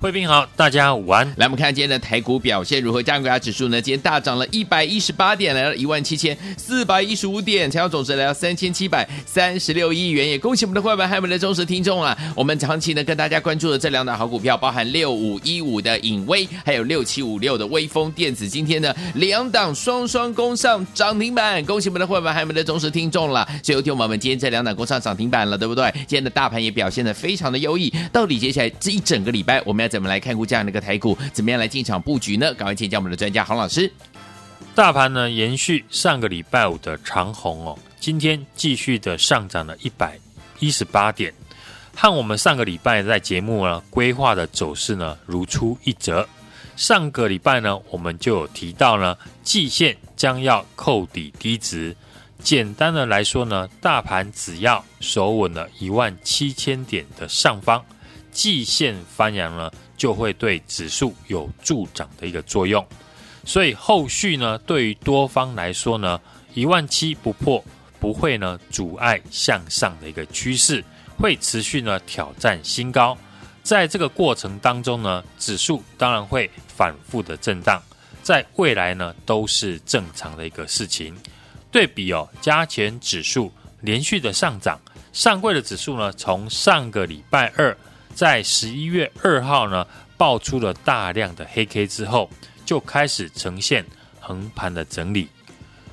贵宾好，大家午安。来，我们看今天的台股表现如何？加权指数呢？今天大涨了一百一十八点，来到一万七千四百一十五点，成交总值来到三千七百三十六亿元。也恭喜我们的会员还有我们的忠实听众啊！我们长期呢跟大家关注的这两档好股票，包含六五一五的影威，还有六七五六的威风电子，今天呢两档双双攻上涨停板，恭喜我们的会员还有我们的忠实听众了。所以听我们今天这两档攻上涨停板了，对不对？今天的大盘也表现的非常的优异。到底接下来这一整个礼拜我们要？怎么来看估价那个台股？怎么样来进场布局呢？赶快请教我们的专家洪老师。大盘呢延续上个礼拜五的长红哦，今天继续的上涨了一百一十八点，和我们上个礼拜在节目呢规划的走势呢如出一辙。上个礼拜呢我们就有提到呢，季线将要扣底低值。简单的来说呢，大盘只要守稳了一万七千点的上方。季线翻扬呢，就会对指数有助涨的一个作用，所以后续呢，对于多方来说呢，一万七不破不会呢阻碍向上的一个趋势，会持续呢挑战新高。在这个过程当中呢，指数当然会反复的震荡，在未来呢都是正常的一个事情。对比哦，加权指数连续的上涨，上柜的指数呢，从上个礼拜二。在十一月二号呢，爆出了大量的黑 K 之后，就开始呈现横盘的整理。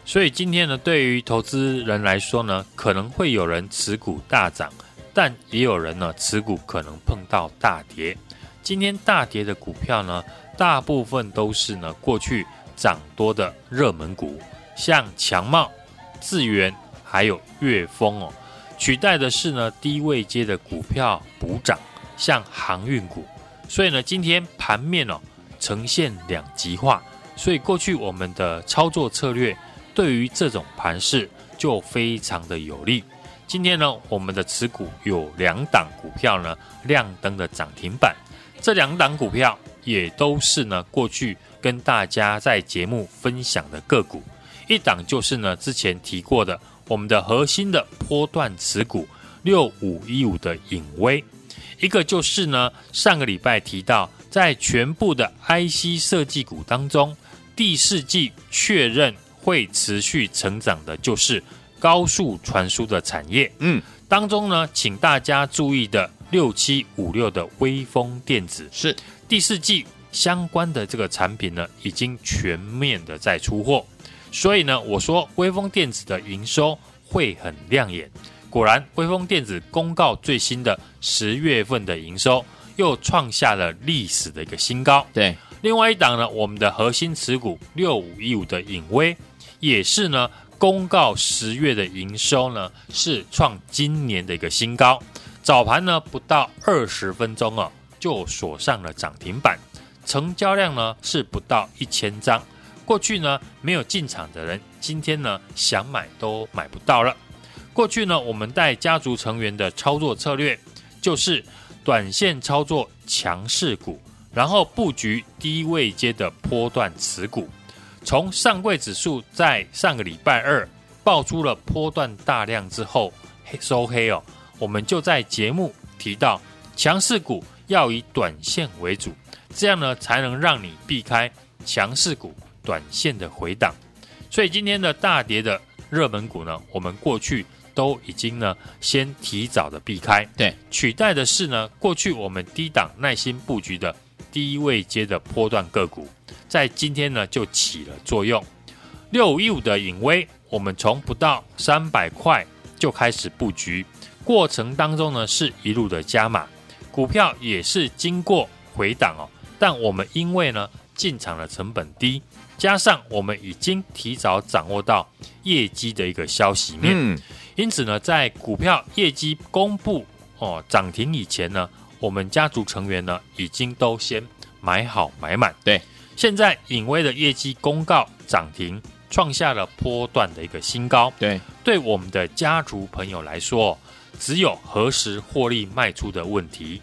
所以今天呢，对于投资人来说呢，可能会有人持股大涨，但也有人呢持股可能碰到大跌。今天大跌的股票呢，大部分都是呢过去涨多的热门股，像强茂、智源还有悦丰哦，取代的是呢低位阶的股票补涨。像航运股，所以呢，今天盘面哦呈现两极化，所以过去我们的操作策略对于这种盘势就非常的有利。今天呢，我们的持股有两档股票呢亮灯的涨停板，这两档股票也都是呢过去跟大家在节目分享的个股，一档就是呢之前提过的我们的核心的波段持股六五一五的颖威。一个就是呢，上个礼拜提到，在全部的 IC 设计股当中，第四季确认会持续成长的，就是高速传输的产业。嗯，当中呢，请大家注意的六七五六的微风电子是第四季相关的这个产品呢，已经全面的在出货，所以呢，我说微风电子的营收会很亮眼。果然，威锋电子公告最新的十月份的营收又创下了历史的一个新高。对，另外一档呢，我们的核心持股六五一五的影威也是呢公告十月的营收呢是创今年的一个新高。早盘呢不到二十分钟啊就锁上了涨停板，成交量呢是不到一千张。过去呢没有进场的人，今天呢想买都买不到了。过去呢，我们带家族成员的操作策略就是短线操作强势股，然后布局低位阶的波段持股。从上柜指数在上个礼拜二爆出了波段大量之后黑收黑哦，我们就在节目提到强势股要以短线为主，这样呢才能让你避开强势股短线的回档。所以今天的大跌的热门股呢，我们过去。都已经呢，先提早的避开，对，取代的是呢，过去我们低档耐心布局的低位阶的波段个股，在今天呢就起了作用。六五一五的隐威，我们从不到三百块就开始布局，过程当中呢是一路的加码，股票也是经过回档哦，但我们因为呢进场的成本低，加上我们已经提早掌握到业绩的一个消息面，嗯，因此呢，在股票业绩公布哦涨停以前呢，我们家族成员呢已经都先买好买满。对，现在隐威的业绩公告涨停，创下了波段的一个新高。对，对我们的家族朋友来说，只有何时获利卖出的问题。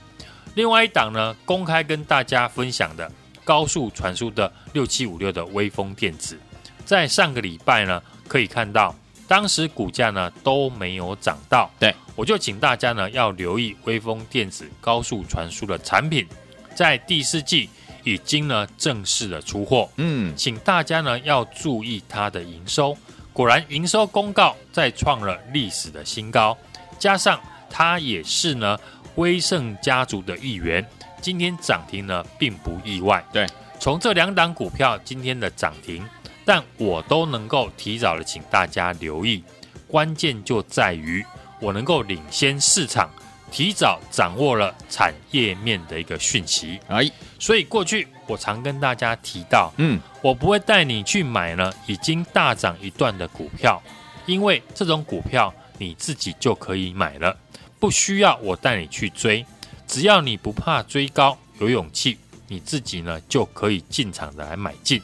另外一档呢，公开跟大家分享的高速传输的六七五六的微风电子，在上个礼拜呢，可以看到当时股价呢都没有涨到。对，我就请大家呢要留意威风电子高速传输的产品，在第四季已经呢正式的出货。嗯，请大家呢要注意它的营收，果然营收公告再创了历史的新高，加上它也是呢。威盛家族的一员，今天涨停呢，并不意外。对，从这两档股票今天的涨停，但我都能够提早的请大家留意，关键就在于我能够领先市场，提早掌握了产业面的一个讯息。哎，所以过去我常跟大家提到，嗯，我不会带你去买呢已经大涨一段的股票，因为这种股票你自己就可以买了。不需要我带你去追，只要你不怕追高，有勇气，你自己呢就可以进场的来买进。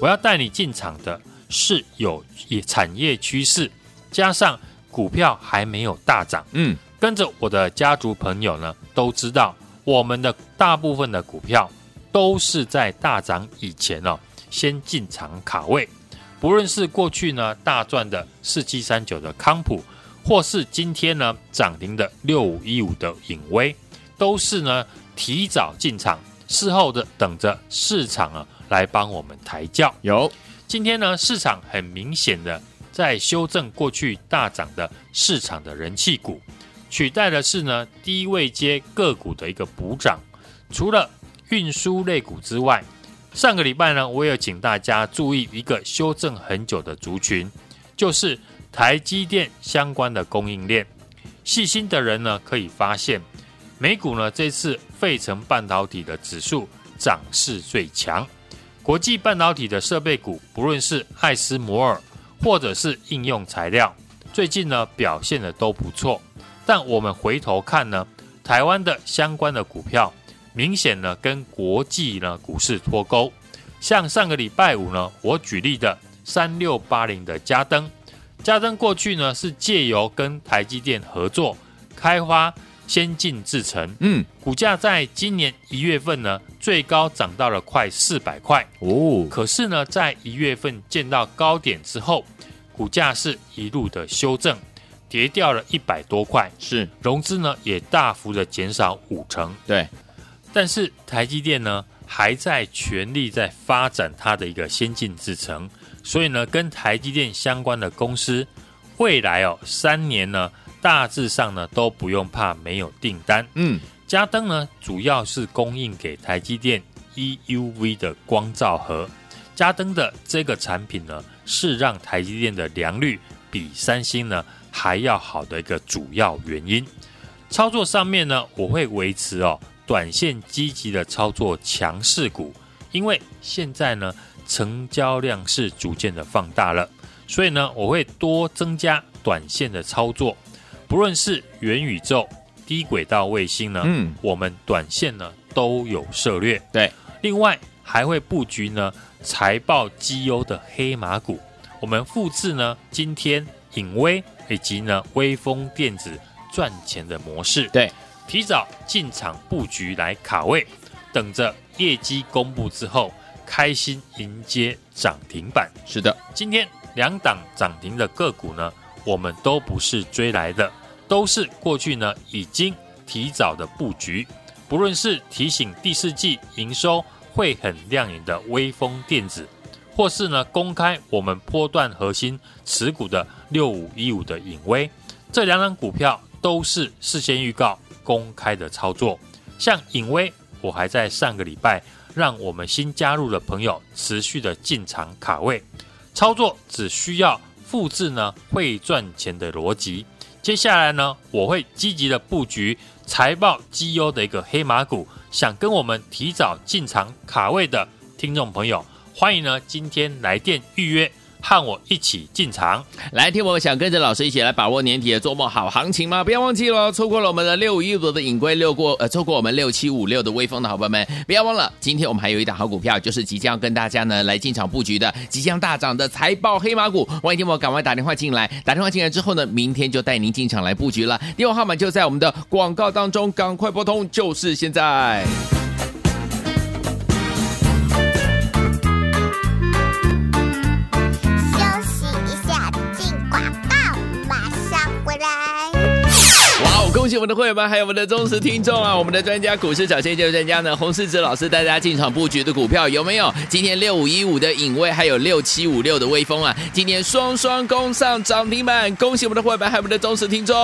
我要带你进场的是有产业趋势，加上股票还没有大涨。嗯，跟着我的家族朋友呢都知道，我们的大部分的股票都是在大涨以前哦，先进场卡位。不论是过去呢大赚的四七三九的康普。或是今天呢涨停的六五一五的影威，都是呢提早进场，事后的等着市场啊来帮我们抬轿。有今天呢市场很明显的在修正过去大涨的市场的人气股，取代的是呢低位接个股的一个补涨。除了运输类股之外，上个礼拜呢我也请大家注意一个修正很久的族群，就是。台积电相关的供应链，细心的人呢可以发现，美股呢这次费城半导体的指数涨势最强，国际半导体的设备股，不论是艾斯摩尔或者是应用材料，最近呢表现的都不错。但我们回头看呢，台湾的相关的股票，明显呢跟国际呢股市脱钩。像上个礼拜五呢，我举例的三六八零的嘉登。嘉登过去呢是借由跟台积电合作开发先进制程，嗯，股价在今年一月份呢最高涨到了快四百块。哦，可是呢在一月份见到高点之后，股价是一路的修正，跌掉了一百多块，是。融资呢也大幅的减少五成，对，但是台积电呢还在全力在发展它的一个先进制程。所以呢，跟台积电相关的公司，未来哦三年呢，大致上呢都不用怕没有订单。嗯，嘉登呢主要是供应给台积电 EUV 的光照盒，嘉登的这个产品呢是让台积电的良率比三星呢还要好的一个主要原因。操作上面呢，我会维持哦短线积极的操作强势股，因为现在呢。成交量是逐渐的放大了，所以呢，我会多增加短线的操作，不论是元宇宙、低轨道卫星呢，嗯，我们短线呢都有涉略。对，另外还会布局呢财报绩优的黑马股，我们复制呢今天影威以及呢微风电子赚钱的模式，对，提早进场布局来卡位，等着业绩公布之后。开心迎接涨停板。是的，今天两档涨停的个股呢，我们都不是追来的，都是过去呢已经提早的布局。不论是提醒第四季营收会很亮眼的威风电子，或是呢公开我们波段核心持股的六五一五的影威，这两档股票都是事先预告公开的操作。像影威，我还在上个礼拜。让我们新加入的朋友持续的进场卡位操作，只需要复制呢会赚钱的逻辑。接下来呢，我会积极的布局财报绩优的一个黑马股。想跟我们提早进场卡位的听众朋友，欢迎呢今天来电预约。和我一起进场来听，我想跟着老师一起来把握年底的做梦好行情吗？不要忘记了，错过了我们的六五一五的隐龟，六过呃，错过我们六七五六的威风的好朋友们，不要忘了，今天我们还有一档好股票，就是即将跟大家呢来进场布局的，即将大涨的财报黑马股。欢迎听我赶快打电话进来，打电话进来之后呢，明天就带您进场来布局了。电话号码就在我们的广告当中，赶快拨通，就是现在。我们的会员们，还有我们的忠实听众啊！我们的专家股市小先机专家呢，洪世子老师带大家进场布局的股票有没有？今天六五一五的影卫，还有六七五六的威风啊，今天双双攻上涨停板！恭喜我们的会员们，还有我们的忠实听众。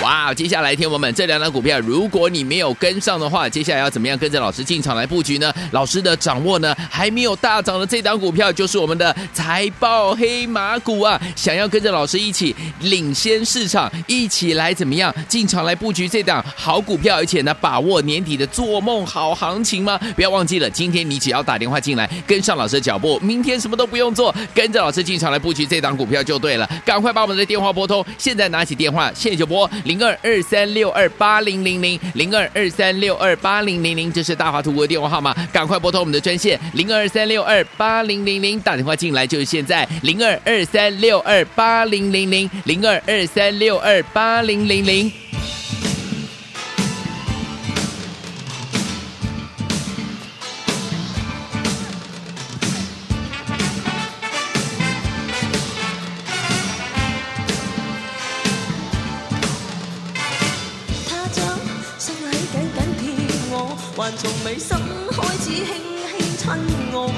哇，接下来天我们这两档股票，如果你没有跟上的话，接下来要怎么样跟着老师进场来布局呢？老师的掌握呢，还没有大涨的这档股票，就是我们的财报黑马股啊！想要跟着老师一起领先市场，一起来怎么样进场来布局这档好股票，而且呢，把握年底的做梦好行情吗？不要忘记了，今天你只要打电话进来，跟上老师的脚步，明天什么都不用做，跟着老师进场来布局这档股票就对了。赶快把我们的电话拨通，现在拿起电话，现在就拨。零二二三六二八零零零零二二三六二八零零零，这是大华图国的电话号码，赶快拨通我们的专线零二三六二八零零零，打电话进来就是现在零二二三六二八零零零零二二三六二八零零零。从未心开始轻轻亲我，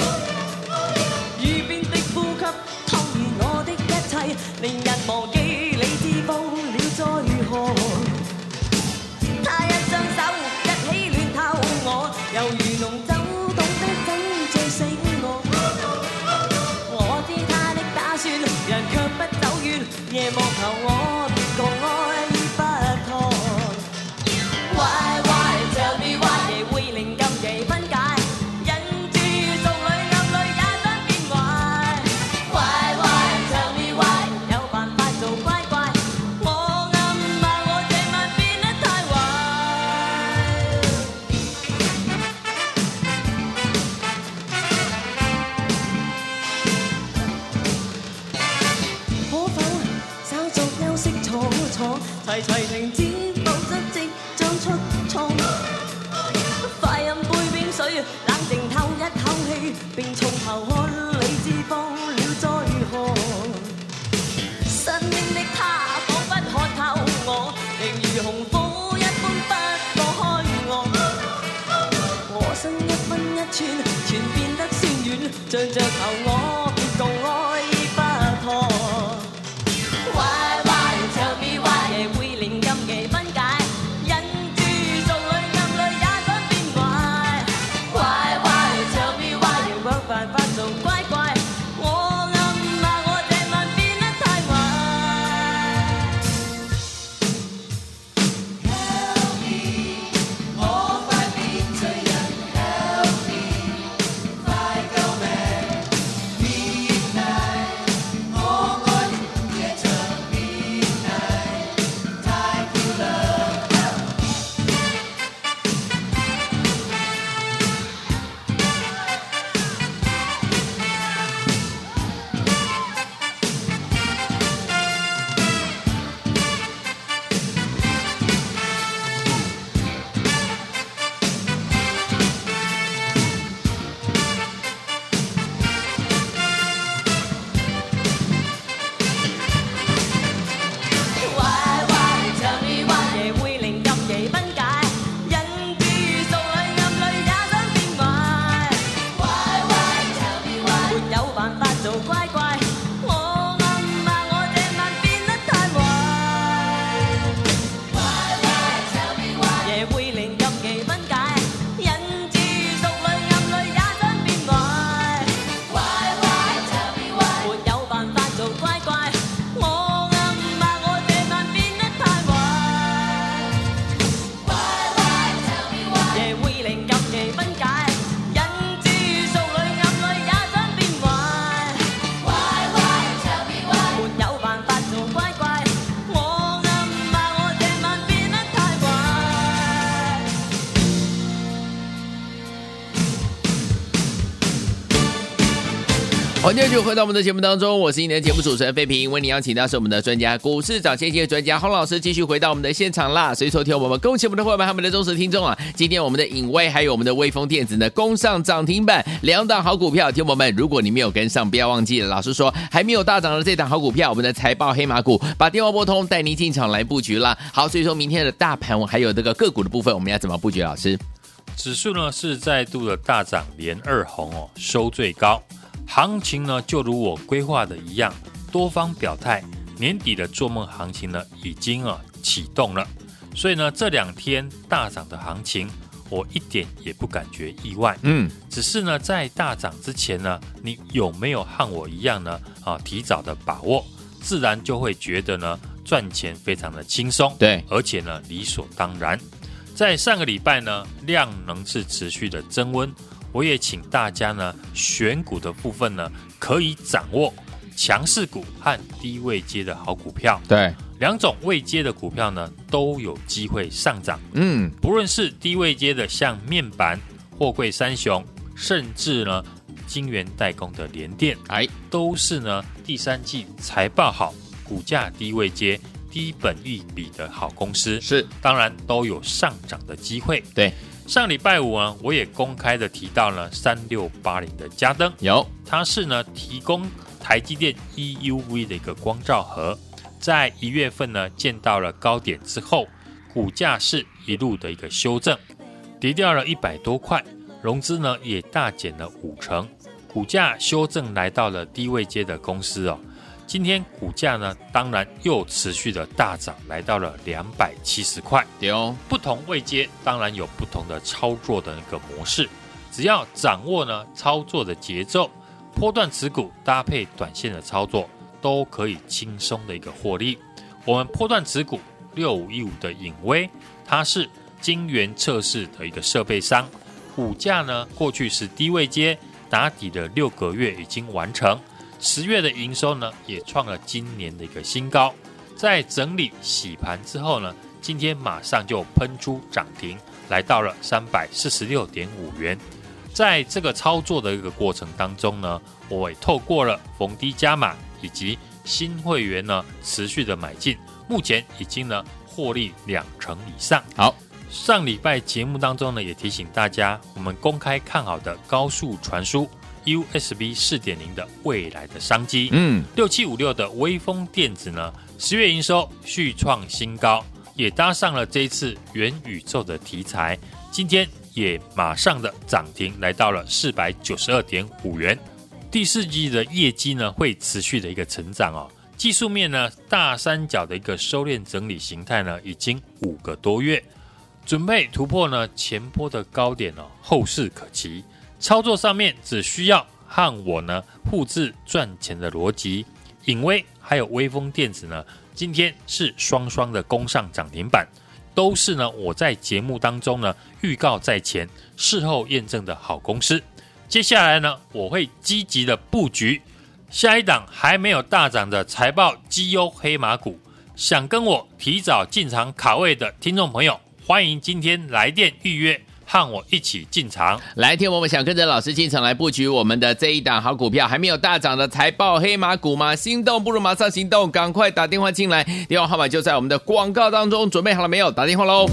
欢迎继续回到我们的节目当中，我是今天的节目主持人费平，为你邀请到是我们的专家股市涨先机的专家洪老师，继续回到我们的现场啦。所以说，听我们恭喜我们的伙伴，还有我们的忠实听众啊！今天我们的影威还有我们的威锋电子呢，攻上涨停板，两档好股票。听我们，如果你没有跟上，不要忘记了。老师说还没有大涨的这档好股票，我们的财报黑马股，把电话拨通，带您进场来布局啦。好，所以说明天的大盘还有这个个股的部分，我们要怎么布局？老师，指数呢是再度的大涨，连二红哦，收最高。行情呢，就如我规划的一样，多方表态，年底的做梦行情呢，已经啊启动了。所以呢，这两天大涨的行情，我一点也不感觉意外。嗯，只是呢，在大涨之前呢，你有没有和我一样呢？啊，提早的把握，自然就会觉得呢，赚钱非常的轻松。对，而且呢，理所当然。在上个礼拜呢，量能是持续的增温。我也请大家呢，选股的部分呢，可以掌握强势股和低位接的好股票。对，两种未接的股票呢，都有机会上涨。嗯，不论是低位接的，像面板、货柜三雄，甚至呢，晶圆代工的联电，哎，都是呢，第三季财报好、股价低位接、低本益比的好公司。是，当然都有上涨的机会。对。上礼拜五呢，我也公开的提到了三六八零的嘉登，有，它是呢提供台积电 EUV 的一个光照盒，在一月份呢见到了高点之后，股价是一路的一个修正，跌掉了一百多块，融资呢也大减了五成，股价修正来到了低位阶的公司哦。今天股价呢，当然又持续的大涨，来到了两百七十块。对哦，不同位阶当然有不同的操作的那个模式，只要掌握呢操作的节奏，波段持股搭配短线的操作，都可以轻松的一个获利。我们波段持股六五一五的颖威，它是晶圆测试的一个设备商，股价呢过去是低位阶打底的六个月已经完成。十月的营收呢，也创了今年的一个新高。在整理洗盘之后呢，今天马上就喷出涨停，来到了三百四十六点五元。在这个操作的一个过程当中呢，我也透过了逢低加码以及新会员呢持续的买进，目前已经呢获利两成以上。好，上礼拜节目当中呢，也提醒大家，我们公开看好的高速传输。USB 四点零的未来的商机，嗯，六七五六的微风电子呢，十月营收续创新高，也搭上了这一次元宇宙的题材，今天也马上的涨停来到了四百九十二点五元。第四季的业绩呢会持续的一个成长哦，技术面呢大三角的一个收敛整理形态呢已经五个多月，准备突破呢前波的高点哦，后市可期。操作上面只需要和我呢复制赚钱的逻辑，影威还有威锋电子呢，今天是双双的攻上涨停板，都是呢我在节目当中呢预告在前，事后验证的好公司。接下来呢，我会积极的布局下一档还没有大涨的财报绩优黑马股，想跟我提早进场卡位的听众朋友，欢迎今天来电预约。和我一起进场，来听我们想跟着老师进场来布局我们的这一档好股票，还没有大涨的财报黑马股吗？心动不如马上行动，赶快打电话进来，电话号码就在我们的广告当中，准备好了没有？打电话喽！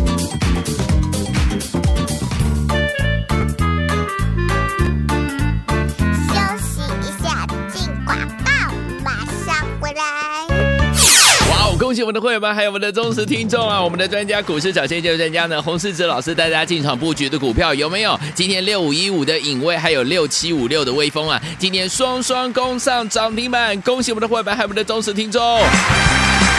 恭喜我们的会员们，还有我们的忠实听众啊！我们的专家股市小先机专家呢，洪世哲老师带大家进场布局的股票有没有？今天六五一五的影卫，还有六七五六的威风啊，今天双双攻上涨停板！恭喜我们的会员们，还有我们的忠实听众。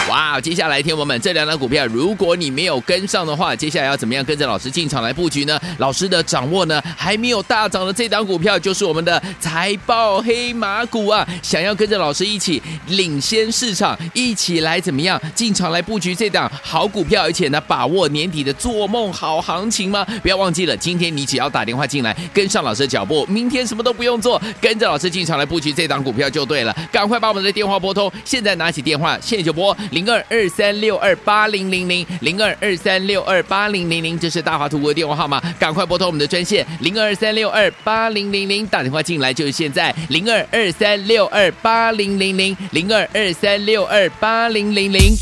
哇，接下来听我们这两档股票，如果你没有跟上的话，接下来要怎么样跟着老师进场来布局呢？老师的掌握呢，还没有大涨的这档股票，就是我们的财报黑马股啊！想要跟着老师一起领先市场，一起来怎么样进场来布局这档好股票，而且呢，把握年底的做梦好行情吗？不要忘记了，今天你只要打电话进来，跟上老师的脚步，明天什么都不用做，跟着老师进场来布局这档股票就对了。赶快把我们的电话拨通，现在拿起电话，现在就拨。零二二三六二八零零零零二二三六二八零零零，这是大华图国的电话号码，赶快拨通我们的专线零二三六二八零零零，打电话进来就是现在零二二三六二八零零零零二二三六二八零零零。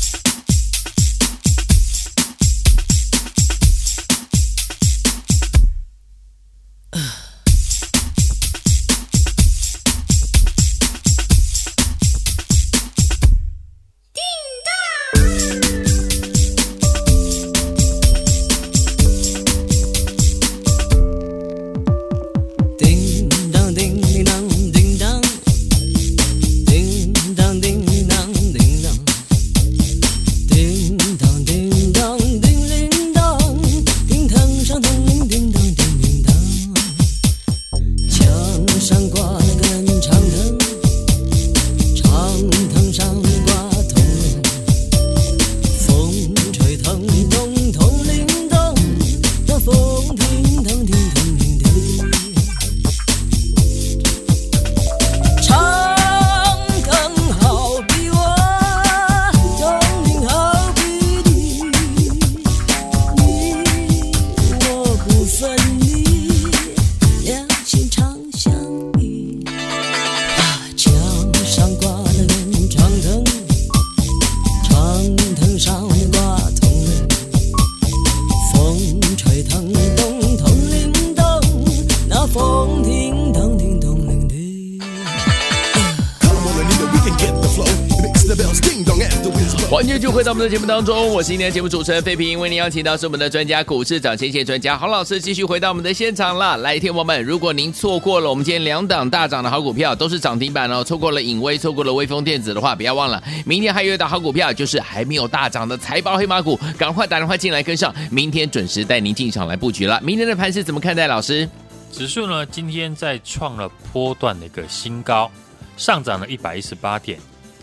继续回到我们的节目当中，我是今天的节目主持人费平，为您邀请到是我们的专家股市涨先线专家郝老师，继续回到我们的现场了。来，听友们，如果您错过了我们今天两档大涨的好股票，都是涨停板哦，错过了影威，错过了威风电子的话，不要忘了，明天还有一档好股票，就是还没有大涨的财报黑马股，赶快打电话进来跟上，明天准时带您进场来布局了。明天的盘是怎么看待？老师？指数呢，今天在创了波段的一个新高，上涨了一百一十八点，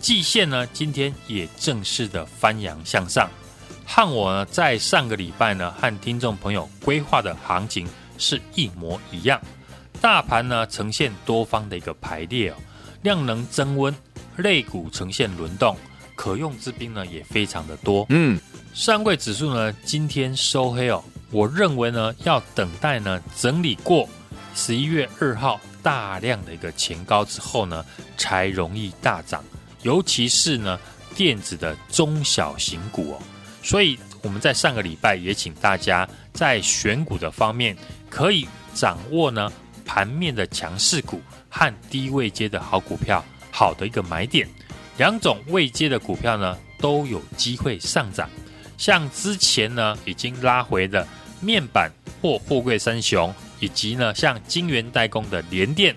季线呢今天也正式的翻扬向上，和我呢在上个礼拜呢和听众朋友规划的行情是一模一样，大盘呢呈现多方的一个排列哦，量能增温，类股呈现轮动，可用之兵呢也非常的多，嗯，上柜指数呢今天收黑哦，我认为呢要等待呢整理过十一月二号大量的一个前高之后呢，才容易大涨，尤其是呢电子的中小型股哦，所以我们在上个礼拜也请大家在选股的方面可以掌握呢盘面的强势股和低位阶的好股票，好的一个买点，两种位阶的股票呢都有机会上涨。像之前呢已经拉回的面板或货柜三雄，以及呢像晶圆代工的联电，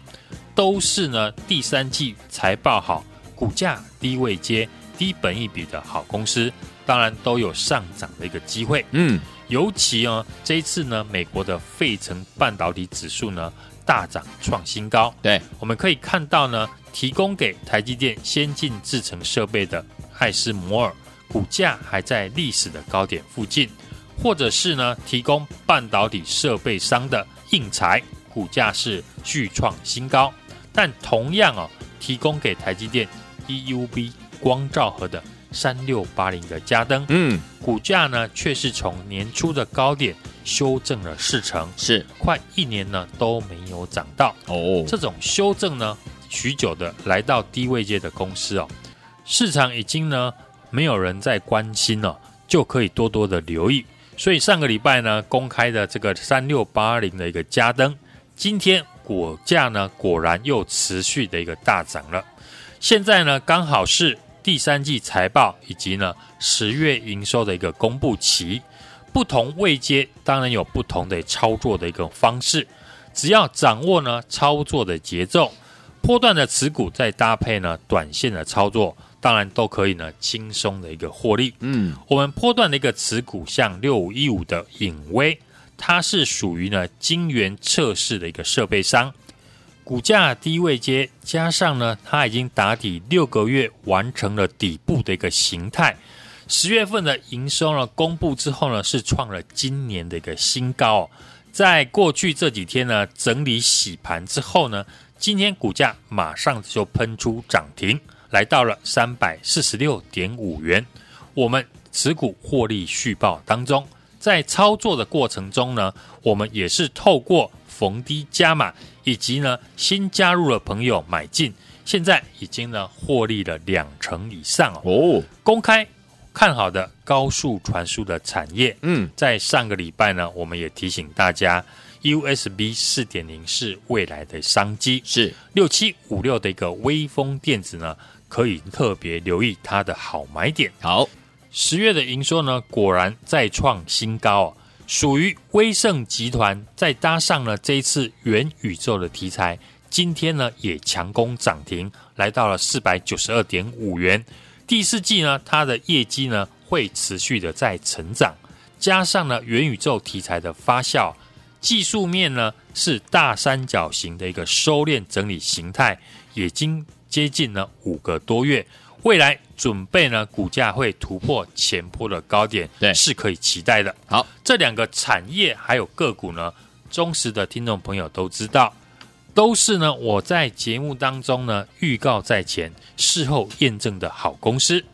都是呢第三季财报好、股价低位接、低本益比的好公司，当然都有上涨的一个机会。嗯，尤其呢这一次呢美国的费城半导体指数呢大涨创新高，对，我们可以看到呢提供给台积电先进制程设备的艾斯摩尔。股价还在历史的高点附近，或者是呢提供半导体设备商的应材，股价是续创新高。但同样哦，提供给台积电 EUV 光照盒的三六八零的加登，嗯，股价呢却是从年初的高点修正了四成，是快一年呢都没有涨到。哦，这种修正呢，许久的来到低位界的公司哦，市场已经呢。没有人在关心了，就可以多多的留意。所以上个礼拜呢，公开的这个三六八零的一个加登，今天股价呢果然又持续的一个大涨了。现在呢刚好是第三季财报以及呢十月营收的一个公布期，不同位阶当然有不同的操作的一个方式，只要掌握呢操作的节奏，波段的持股再搭配呢短线的操作。当然都可以呢，轻松的一个获利。嗯，我们波段的一个持股，像六五一五的影威，它是属于呢晶圆测试的一个设备商，股价低位接，加上呢它已经打底六个月，完成了底部的一个形态。十月份的营收呢公布之后呢，是创了今年的一个新高。在过去这几天呢整理洗盘之后呢，今天股价马上就喷出涨停。来到了三百四十六点五元，我们持股获利续报当中，在操作的过程中呢，我们也是透过逢低加码，以及呢新加入的朋友买进，现在已经呢获利了两成以上哦。哦，公开看好的高速传输的产业，嗯，在上个礼拜呢，我们也提醒大家，USB 四点零是未来的商机，是六七五六的一个微风电子呢，可以特别留意它的好买点。好，十月的营收呢，果然再创新高哦。属于威盛集团，再搭上了这一次元宇宙的题材，今天呢也强攻涨停，来到了四百九十二点五元。第四季呢，它的业绩呢会持续的在成长，加上呢元宇宙题材的发酵，技术面呢是大三角形的一个收敛整理形态，已经接近了五个多月。未来准备呢，股价会突破前波的高点，对，是可以期待的。好，这两个产业还有个股呢，忠实的听众朋友都知道，都是呢我在节目当中呢预告在前，事后验证的好公司。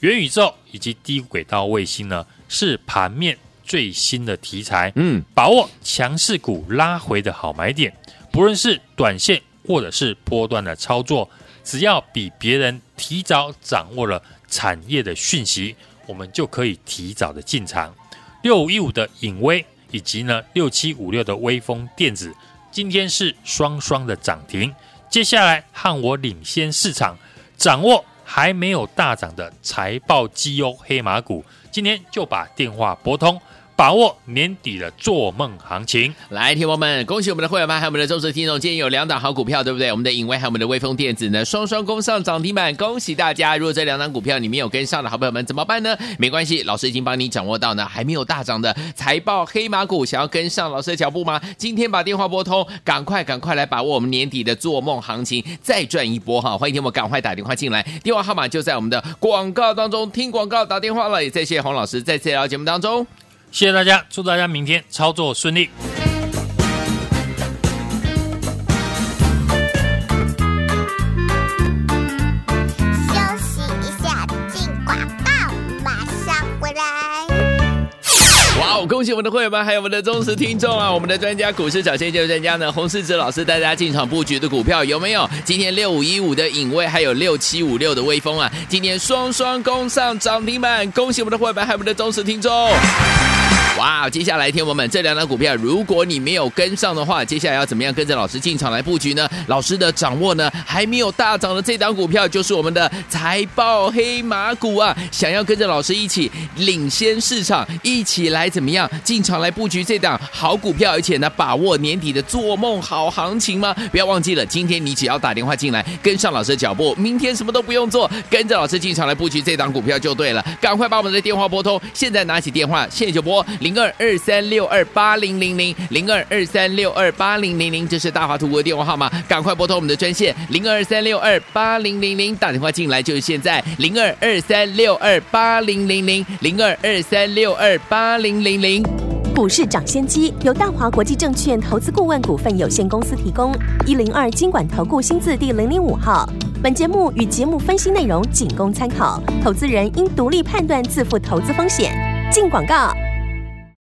元宇宙以及低轨道卫星呢，是盘面最新的题材，嗯，把握强势股拉回的好买点，不论是短线或者是波段的操作。只要比别人提早掌握了产业的讯息，我们就可以提早的进场。六五一五的影威以及呢六七五六的威风电子，今天是双双的涨停。接下来和我领先市场，掌握还没有大涨的财报绩优黑马股，今天就把电话拨通。把握年底的做梦行情，来，听友们，恭喜我们的会员们，还有我们的忠实听众，今天有两档好股票，对不对？我们的影威还有我们的威风电子呢，双双攻上涨停板，恭喜大家！如果这两档股票你没有跟上的好朋友们，怎么办呢？没关系，老师已经帮你掌握到呢，还没有大涨的财报黑马股，想要跟上老师的脚步吗？今天把电话拨通，赶快赶快来把握我们年底的做梦行情，再赚一波哈！欢迎听我赶快打电话进来，电话号码就在我们的广告当中，听广告打电话了，也谢谢洪老师在这条节目当中。谢谢大家，祝大家明天操作顺利。恭喜我们的会员们，还有我们的忠实听众啊！我们的专家股市涨先机专家呢，洪世子老师带大家进场布局的股票有没有？今天六五一五的影卫，还有六七五六的威风啊，今天双双攻上涨停板，恭喜我们的会员们，还有我们的忠实听众。哇！接下来听我们这两档股票，如果你没有跟上的话，接下来要怎么样跟着老师进场来布局呢？老师的掌握呢，还没有大涨的这档股票，就是我们的财报黑马股啊！想要跟着老师一起领先市场，一起来怎么样进场来布局这档好股票，而且呢，把握年底的做梦好行情吗？不要忘记了，今天你只要打电话进来，跟上老师的脚步，明天什么都不用做，跟着老师进场来布局这档股票就对了。赶快把我们的电话拨通，现在拿起电话，现在就拨。零二二三六二八零零零零二二三六二八零零零，这是大华图的电话号码，赶快拨通我们的专线零二三六二八零零零，打电话进来就是现在零二二三六二八零零零零二二三六二八零零零。股市涨先机由大华国际证券投资顾问股份有限公司提供，一零二经管投顾新字第零零五号。本节目与节目分析内容仅供参考，投资人应独立判断，自负投资风险。进广告。